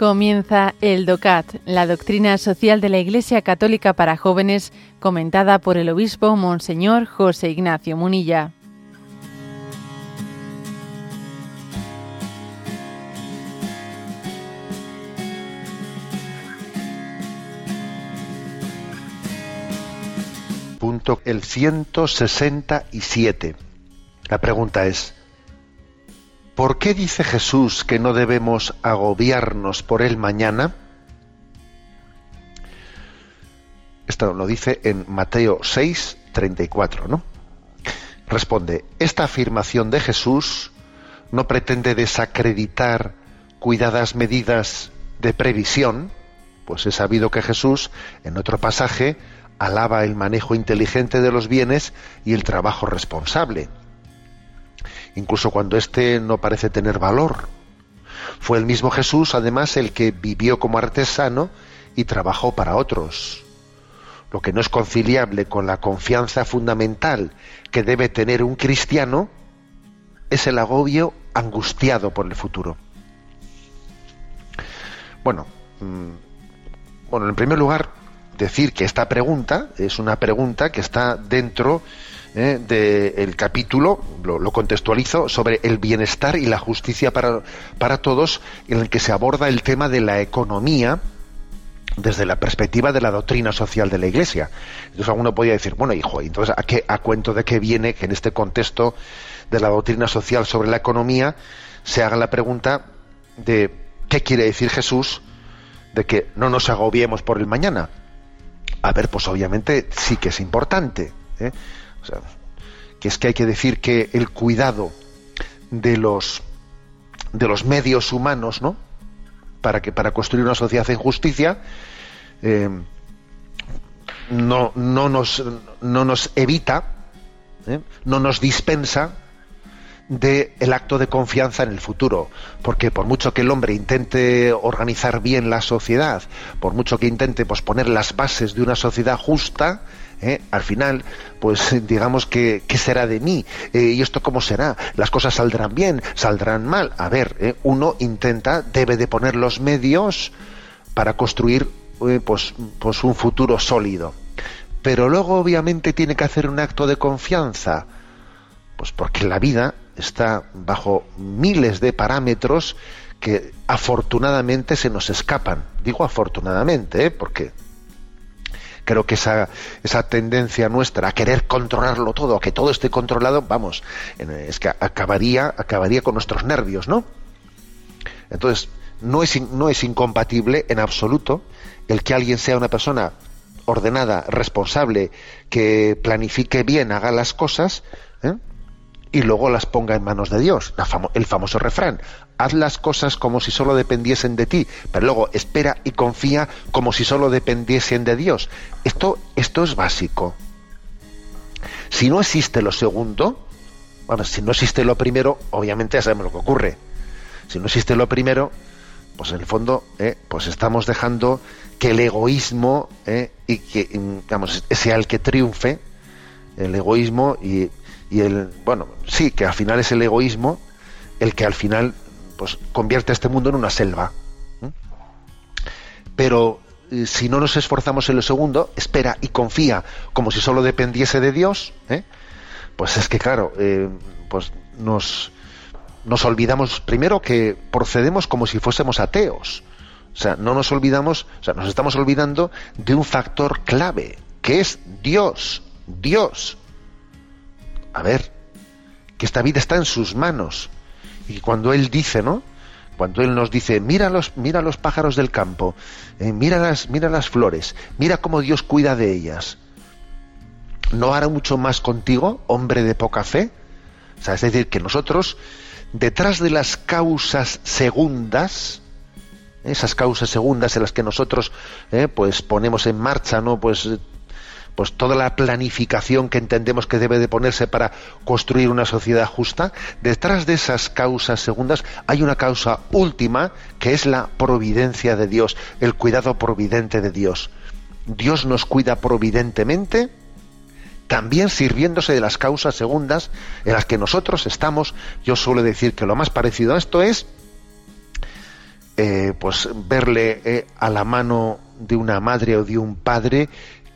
Comienza el DOCAT, la doctrina social de la Iglesia Católica para jóvenes, comentada por el obispo Monseñor José Ignacio Munilla. Punto el 167. La pregunta es, ¿Por qué dice Jesús que no debemos agobiarnos por el mañana? Esto lo dice en Mateo 6, 34, ¿no? Responde, esta afirmación de Jesús no pretende desacreditar cuidadas medidas de previsión, pues es sabido que Jesús, en otro pasaje, alaba el manejo inteligente de los bienes y el trabajo responsable incluso cuando éste no parece tener valor. Fue el mismo Jesús, además, el que vivió como artesano y trabajó para otros. Lo que no es conciliable con la confianza fundamental que debe tener un cristiano es el agobio angustiado por el futuro. Bueno, mm, bueno, en primer lugar, decir que esta pregunta es una pregunta que está dentro ¿eh? del capítulo, lo, contextualizo, sobre el bienestar y la justicia para, para todos, en el que se aborda el tema de la economía desde la perspectiva de la doctrina social de la Iglesia. Entonces alguno podría decir, bueno, hijo, entonces ¿a, qué, a cuento de qué viene que en este contexto de la doctrina social sobre la economía se haga la pregunta de qué quiere decir Jesús de que no nos agobiemos por el mañana? A ver, pues obviamente sí que es importante. ¿eh? Que es que hay que decir que el cuidado de los de los medios humanos, ¿no? Para que para construir una sociedad en justicia eh, no, no, nos, no nos evita, ¿eh? no nos dispensa del el acto de confianza en el futuro, porque por mucho que el hombre intente organizar bien la sociedad, por mucho que intente pues, poner las bases de una sociedad justa, ¿eh? al final, pues digamos que ¿qué será de mí? Eh, ¿Y esto cómo será? ¿Las cosas saldrán bien? ¿Saldrán mal? A ver, ¿eh? uno intenta, debe de poner los medios para construir pues, pues un futuro sólido. Pero luego obviamente tiene que hacer un acto de confianza, pues porque la vida está bajo miles de parámetros que afortunadamente se nos escapan. Digo afortunadamente, ¿eh? porque creo que esa, esa tendencia nuestra a querer controlarlo todo, a que todo esté controlado, vamos, es que acabaría, acabaría con nuestros nervios, ¿no? Entonces, no es, no es incompatible en absoluto el que alguien sea una persona ordenada, responsable, que planifique bien, haga las cosas, ¿eh? Y luego las ponga en manos de Dios. el famoso refrán, haz las cosas como si solo dependiesen de ti, pero luego espera y confía como si solo dependiesen de Dios. Esto, esto es básico. Si no existe lo segundo, bueno, si no existe lo primero, obviamente ya sabemos lo que ocurre. Si no existe lo primero, pues en el fondo, eh, pues estamos dejando que el egoísmo eh, y que, digamos, sea el que triunfe, el egoísmo y y el bueno sí que al final es el egoísmo el que al final pues convierte a este mundo en una selva pero eh, si no nos esforzamos en lo segundo espera y confía como si solo dependiese de Dios ¿eh? pues es que claro eh, pues nos nos olvidamos primero que procedemos como si fuésemos ateos. O sea no nos olvidamos o sea nos estamos olvidando de un factor clave que es Dios Dios a ver, que esta vida está en sus manos. Y cuando Él dice, ¿no? Cuando Él nos dice, mira los, mira los pájaros del campo, eh, mira, las, mira las flores, mira cómo Dios cuida de ellas. ¿No hará mucho más contigo, hombre de poca fe? O sea, es decir, que nosotros, detrás de las causas segundas, esas causas segundas en las que nosotros eh, pues ponemos en marcha no pues pues toda la planificación que entendemos que debe de ponerse para construir una sociedad justa, detrás de esas causas segundas hay una causa última que es la providencia de Dios, el cuidado providente de Dios. Dios nos cuida providentemente también sirviéndose de las causas segundas en las que nosotros estamos. Yo suelo decir que lo más parecido a esto es eh, pues verle eh, a la mano de una madre o de un padre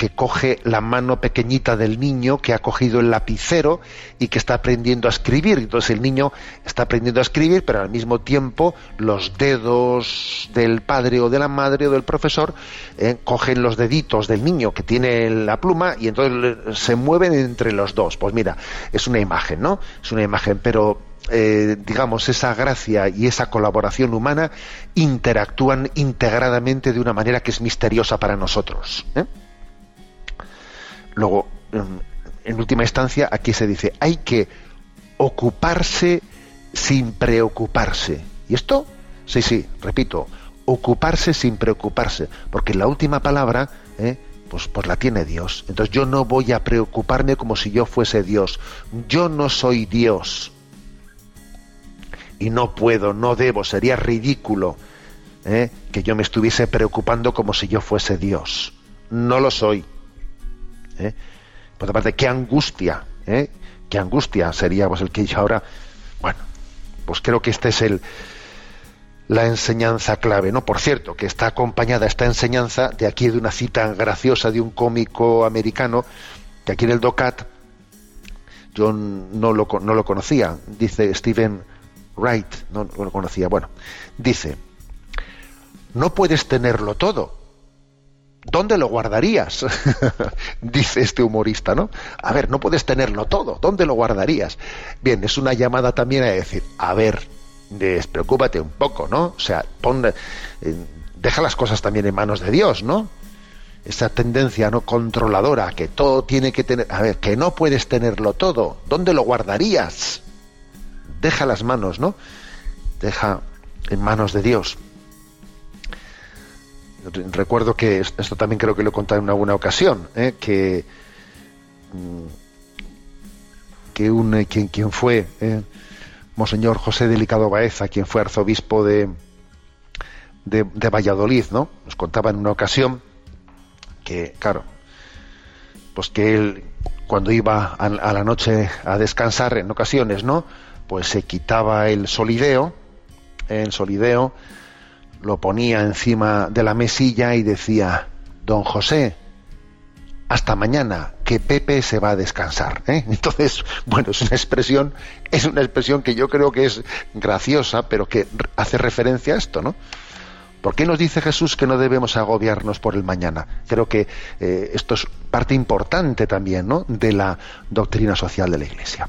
que coge la mano pequeñita del niño que ha cogido el lapicero y que está aprendiendo a escribir. Entonces el niño está aprendiendo a escribir, pero al mismo tiempo los dedos del padre o de la madre o del profesor eh, cogen los deditos del niño que tiene la pluma y entonces se mueven entre los dos. Pues mira, es una imagen, ¿no? Es una imagen, pero eh, digamos, esa gracia y esa colaboración humana interactúan integradamente de una manera que es misteriosa para nosotros. ¿eh? Luego, en última instancia, aquí se dice, hay que ocuparse sin preocuparse. ¿Y esto? Sí, sí, repito, ocuparse sin preocuparse, porque la última palabra, ¿eh? pues, pues la tiene Dios. Entonces yo no voy a preocuparme como si yo fuese Dios. Yo no soy Dios. Y no puedo, no debo, sería ridículo ¿eh? que yo me estuviese preocupando como si yo fuese Dios. No lo soy. ¿Eh? Por otra parte, qué angustia, ¿eh? qué angustia sería pues, el que yo ahora, bueno, pues creo que este es el la enseñanza clave, ¿no? Por cierto, que está acompañada esta enseñanza de aquí de una cita graciosa de un cómico americano que aquí en el DOCAT yo no lo, no lo conocía, dice Stephen Wright, no lo conocía, bueno, dice, no puedes tenerlo todo, ¿dónde lo guardarías? Dice este humorista, ¿no? A ver, no puedes tenerlo todo, ¿dónde lo guardarías? Bien, es una llamada también a decir, a ver, despreocúpate un poco, ¿no? O sea, pon, eh, deja las cosas también en manos de Dios, ¿no? Esa tendencia no controladora, que todo tiene que tener, a ver, que no puedes tenerlo todo, ¿dónde lo guardarías? Deja las manos, ¿no? Deja en manos de Dios. Recuerdo que esto también creo que lo he contado en alguna ocasión, ¿eh? que, mm, que un, eh, quien, quien fue ¿eh? Monseñor José Delicado Baeza, quien fue arzobispo de, de, Valladolid, ¿no? Nos contaba en una ocasión que, claro, pues que él cuando iba a, a, la noche a descansar en ocasiones, ¿no? Pues se quitaba el solideo, el solideo, lo ponía encima de la mesilla y decía, don José, hasta mañana, que Pepe se va a descansar. ¿eh? Entonces, bueno, es una expresión, es una expresión que yo creo que es graciosa, pero que hace referencia a esto, ¿no? ¿Por qué nos dice Jesús que no debemos agobiarnos por el mañana? Creo que eh, esto es parte importante también, ¿no? De la doctrina social de la Iglesia.